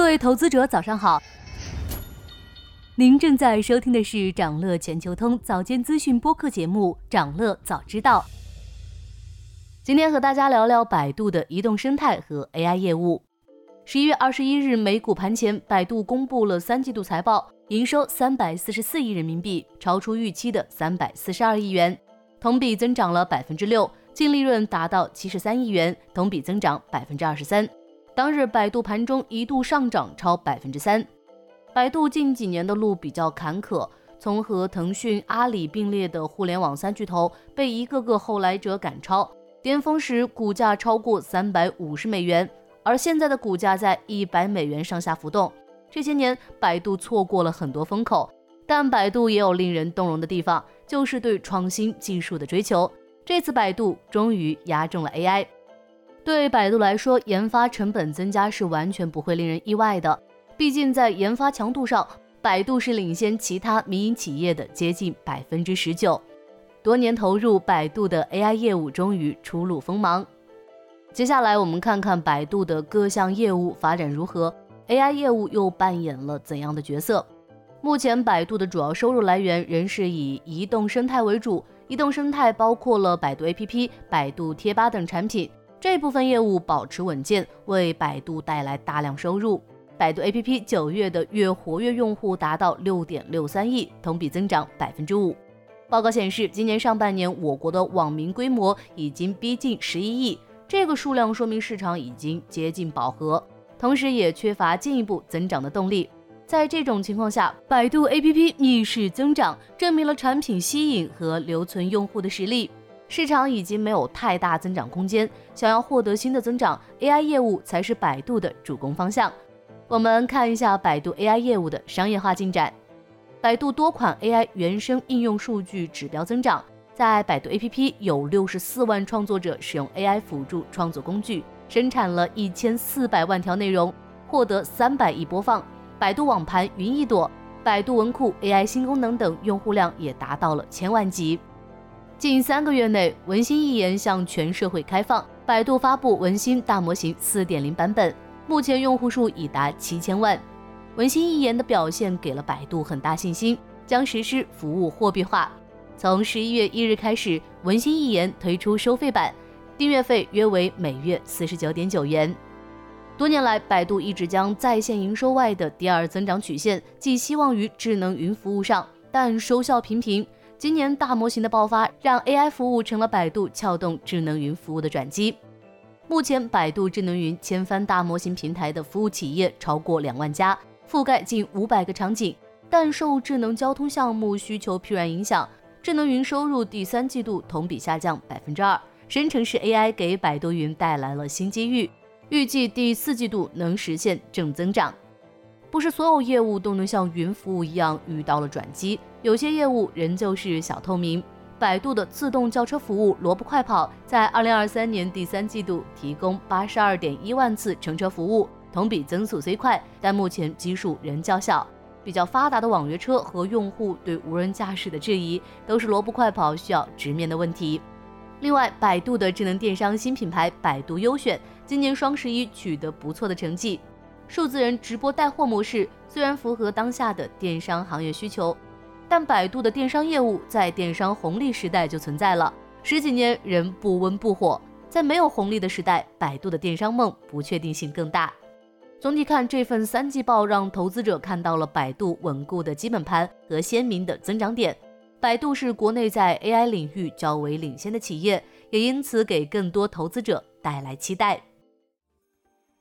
各位投资者，早上好。您正在收听的是长乐全球通早间资讯播客节目《长乐早知道》。今天和大家聊聊百度的移动生态和 AI 业务。十一月二十一日美股盘前，百度公布了三季度财报，营收三百四十四亿人民币，超出预期的三百四十二亿元，同比增长了百分之六，净利润达到七十三亿元，同比增长百分之二十三。当日，百度盘中一度上涨超百分之三。百度近几年的路比较坎坷，从和腾讯、阿里并列的互联网三巨头，被一个个后来者赶超。巅峰时股价超过三百五十美元，而现在的股价在一百美元上下浮动。这些年，百度错过了很多风口，但百度也有令人动容的地方，就是对创新技术的追求。这次，百度终于压中了 AI。对百度来说，研发成本增加是完全不会令人意外的。毕竟在研发强度上，百度是领先其他民营企业的接近百分之十九。多年投入，百度的 AI 业务终于初露锋芒。接下来我们看看百度的各项业务发展如何，AI 业务又扮演了怎样的角色？目前，百度的主要收入来源仍是以移动生态为主，移动生态包括了百度 APP、百度贴吧等产品。这部分业务保持稳健，为百度带来大量收入。百度 APP 九月的月活跃用户达到六点六三亿，同比增长百分之五。报告显示，今年上半年我国的网民规模已经逼近十一亿，这个数量说明市场已经接近饱和，同时也缺乏进一步增长的动力。在这种情况下，百度 APP 逆势增长，证明了产品吸引和留存用户的实力。市场已经没有太大增长空间，想要获得新的增长，AI 业务才是百度的主攻方向。我们看一下百度 AI 业务的商业化进展。百度多款 AI 原生应用数据指标增长，在百度 APP 有六十四万创作者使用 AI 辅助创作工具，生产了一千四百万条内容，获得三百亿播放。百度网盘云一朵、百度文库 AI 新功能等用户量也达到了千万级。近三个月内，文心一言向全社会开放，百度发布文心大模型四点零版本，目前用户数已达七千万。文心一言的表现给了百度很大信心，将实施服务货币化。从十一月一日开始，文心一言推出收费版，订阅费约为每月四十九点九元。多年来，百度一直将在线营收外的第二增长曲线寄希望于智能云服务上，但收效平平。今年大模型的爆发，让 AI 服务成了百度撬动智能云服务的转机。目前，百度智能云千帆大模型平台的服务企业超过两万家，覆盖近五百个场景。但受智能交通项目需求疲软影响，智能云收入第三季度同比下降百分之二。生成式 AI 给百度云带来了新机遇，预计第四季度能实现正增长。不是所有业务都能像云服务一样遇到了转机，有些业务仍旧是小透明。百度的自动叫车服务萝卜快跑在二零二三年第三季度提供八十二点一万次乘车服务，同比增速虽快，但目前基数仍较小。比较发达的网约车和用户对无人驾驶的质疑，都是萝卜快跑需要直面的问题。另外，百度的智能电商新品牌百度优选今年双十一取得不错的成绩。数字人直播带货模式虽然符合当下的电商行业需求，但百度的电商业务在电商红利时代就存在了，十几年仍不温不火。在没有红利的时代，百度的电商梦不确定性更大。总体看，这份三季报让投资者看到了百度稳固的基本盘和鲜明的增长点。百度是国内在 AI 领域较为领先的企业，也因此给更多投资者带来期待。